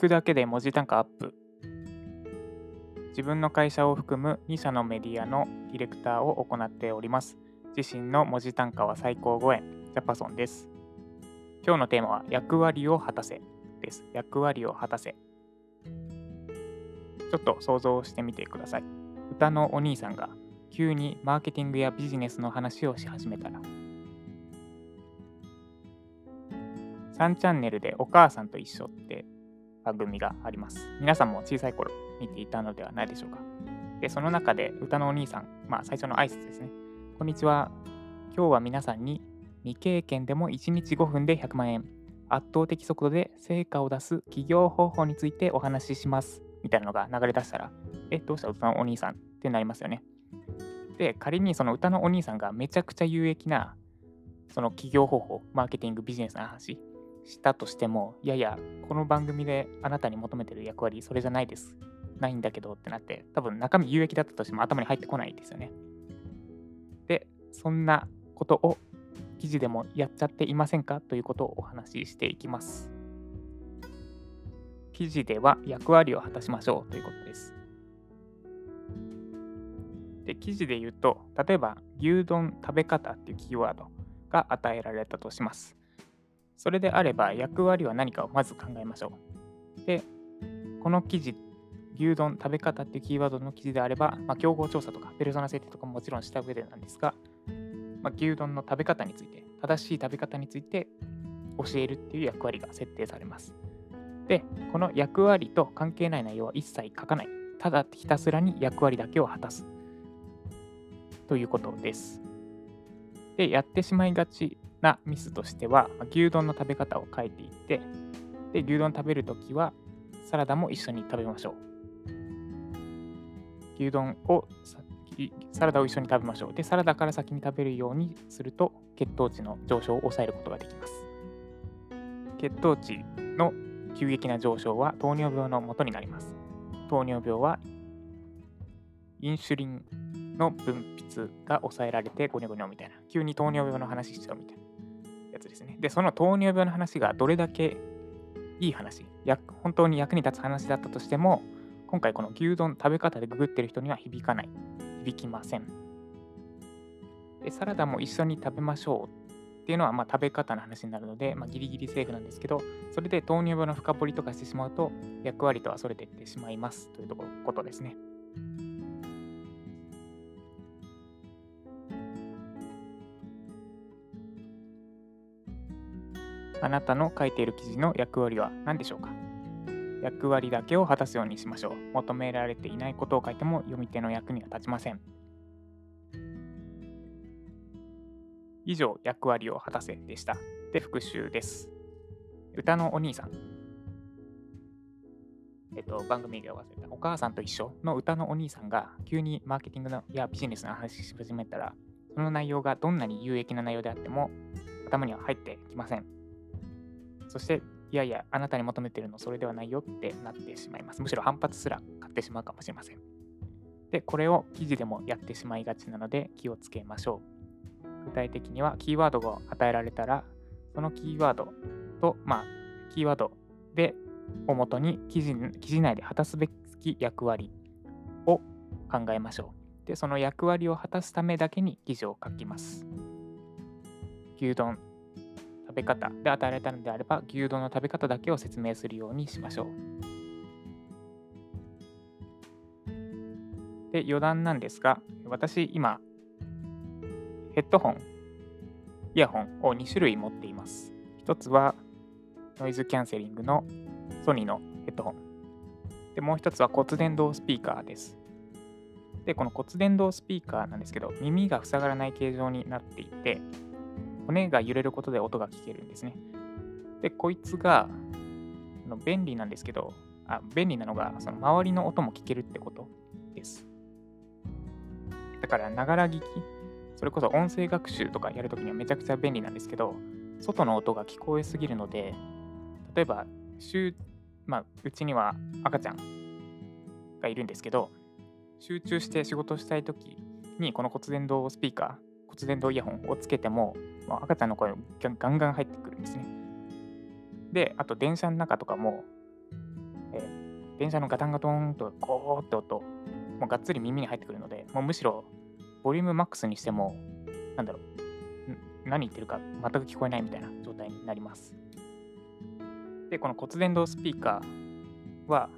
くだけで文字単価アップ。自分の会社を含む2社のメディアのディレクターを行っております。自身の文字単価は最高5円、ジャパソンです。今日のテーマは役割を果たせです。役割を果たせ。ちょっと想像してみてください。歌のお兄さんが急にマーケティングやビジネスの話をし始めたら。3チャンネルでお母さんと一緒って番組があります。皆さんも小さい頃見ていたのではないでしょうか。で、その中で歌のお兄さん、まあ最初の挨拶ですね。こんにちは。今日は皆さんに未経験でも1日5分で100万円、圧倒的速度で成果を出す企業方法についてお話しします。みたいなのが流れ出したら、え、どうした歌のお兄さんってなりますよね。で、仮にその歌のお兄さんがめちゃくちゃ有益なその企業方法、マーケティング、ビジネスの話したとしても、いやいや、この番組であなたに求めてる役割、それじゃないです。ないんだけどってなって、多分中身有益だったとしても頭に入ってこないですよね。で、そんなことを記事でもやっちゃっていませんか？ということをお話ししていきます。記事では役割を果たしましょうということです。で、記事で言うと、例えば牛丼食べ方っていうキーワードが与えられたとします。それであれば役割は何かをまず考えましょう。で、この記事、牛丼食べ方っていうキーワードの記事であれば、まあ、競合調査とかペルソナ設定とかももちろんした上でなんですが、まあ、牛丼の食べ方について、正しい食べ方について教えるっていう役割が設定されます。で、この役割と関係ない内容は一切書かない。ただひたすらに役割だけを果たす。ということです。で、やってしまいがちなミスとしては、牛丼の食べ方を書いていって、で、牛丼食べるときは、サラダも一緒に食べましょう。牛丼をサラダを一緒に食べましょう。で、サラダから先に食べるようにすると、血糖値の上昇を抑えることができます。血糖値の急激な上昇は糖尿病の元になります。糖尿病はインシュリンの分泌が抑えられてゴニョゴニョみたいな、急に糖尿病の話しちゃうみたいなつですね。で、その糖尿病の話がどれだけいい話、本当に役に立つ話だったとしても、今回この牛丼食べ方でググってる人には響かない。響きません。で、サラダも一緒に食べましょうっていうのはま食べ方の話になるので、まあ、ギリギリセーフなんですけど、それで糖尿病の深掘りとかしてしまうと、役割とはそれていってしまいますというとこことですね。あなたの書いている記事の役割は何でしょうか？役割だけを果たすようにしましょう。求められていないことを書いても読み手の役には立ちません。以上、役割を果たせでした。で、復習です。歌のお兄さん。えっと、番組で忘れた。お母さんと一緒の歌のお兄さんが急にマーケティングのやビジネスの話し始めたら、その内容がどんなに有益な内容であっても頭には入ってきません。そして、いやいや、あなたに求めてるのそれではないよってなってしまいます。むしろ反発すら買ってしまうかもしれません。で、これを記事でもやってしまいがちなので気をつけましょう。具体的には、キーワードが与えられたら、そのキーワードと、まあ、キーワードで、をもとに記事記事内で果たすべき役割を考えましょう。で、その役割を果たすためだけに記事を書きます。牛丼食べ方で与えられたのであれば牛丼の食べ方だけを説明するようにしましょう。で余談なんですが私今ヘッドホンイヤホンを2種類持っています。一つはノイズキャンセリングのソニーのヘッドホン。でもう一つは骨伝導スピーカーです。で、この骨伝導スピーカーなんですけど、耳が塞がらない形状になっていて、骨が揺れることで音が聞けるんですね。で、こいつが便利なんですけど、あ便利なのが、その周りの音も聞けるってことです。だから、ながら聞き、それこそ音声学習とかやるときにはめちゃくちゃ便利なんですけど、外の音が聞こえすぎるので、例えば、週、まあ、うちには赤ちゃんがいるんですけど、集中して仕事したいときに、この骨伝導スピーカー、骨伝導イヤホンをつけても、まあ、赤ちゃんの声がガンガン入ってくるんですね。で、あと電車の中とかも、えー、電車のガタンガトンとゴーって音、もうがっつり耳に入ってくるので、もうむしろボリュームマックスにしても、なんだろう、何言ってるか全く聞こえないみたいな状態になります。で、この骨伝導スピーカーは、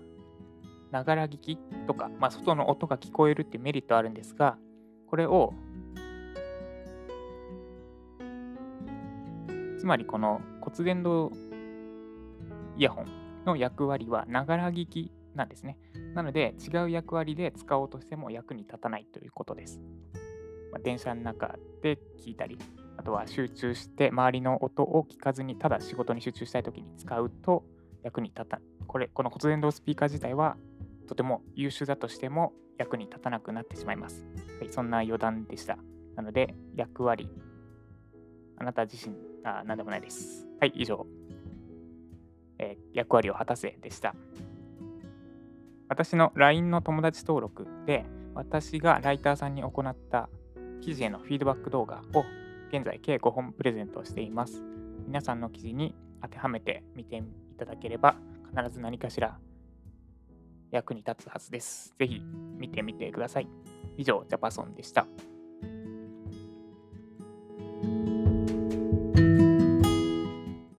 ながら聞きとか、まあ、外の音が聞こえるっていうメリットあるんですが、これを、つまりこの骨伝導イヤホンの役割はながら聞きなんですね。なので違う役割で使おうとしても役に立たないということです。まあ、電車の中で聞いたり、あとは集中して周りの音を聞かずにただ仕事に集中したいときに使うと役に立たない。これ、この骨伝導スピーカー自体はとても優秀だとしても役に立たなくなってしまいます。はい、そんな余談でした。なので、役割、あなた自身、あ、なんでもないです。はい、以上、えー、役割を果たせでした。私の LINE の友達登録で、私がライターさんに行った記事へのフィードバック動画を現在計5本プレゼントしています。皆さんの記事に当てはめてみていただければ必ず何かしら役に立つはずです。ぜひ見てみてください。以上、ジャパソンでした。